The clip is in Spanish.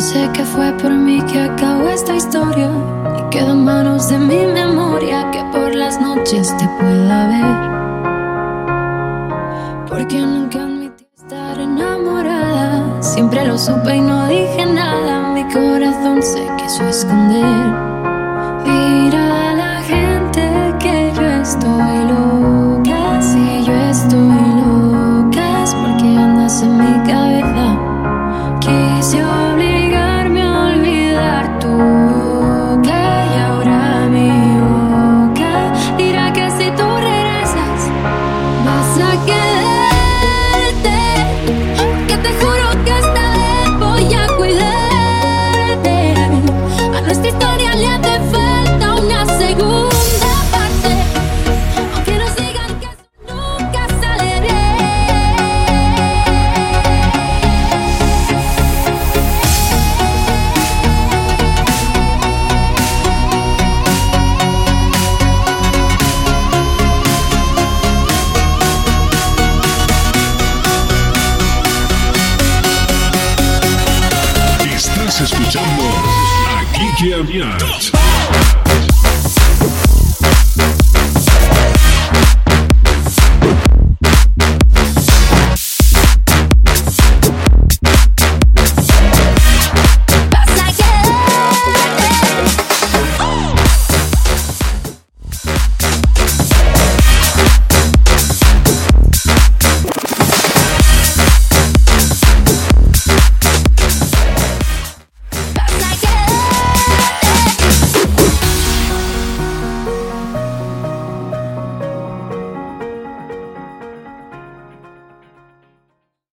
fue por mí que acabó esta historia. Y quedó en manos de mi memoria que por las noches te pueda ver. Porque nunca admití estar enamorada. Siempre lo supe y no dije nada. Mi corazón se quiso esconder. escuchando a Kiki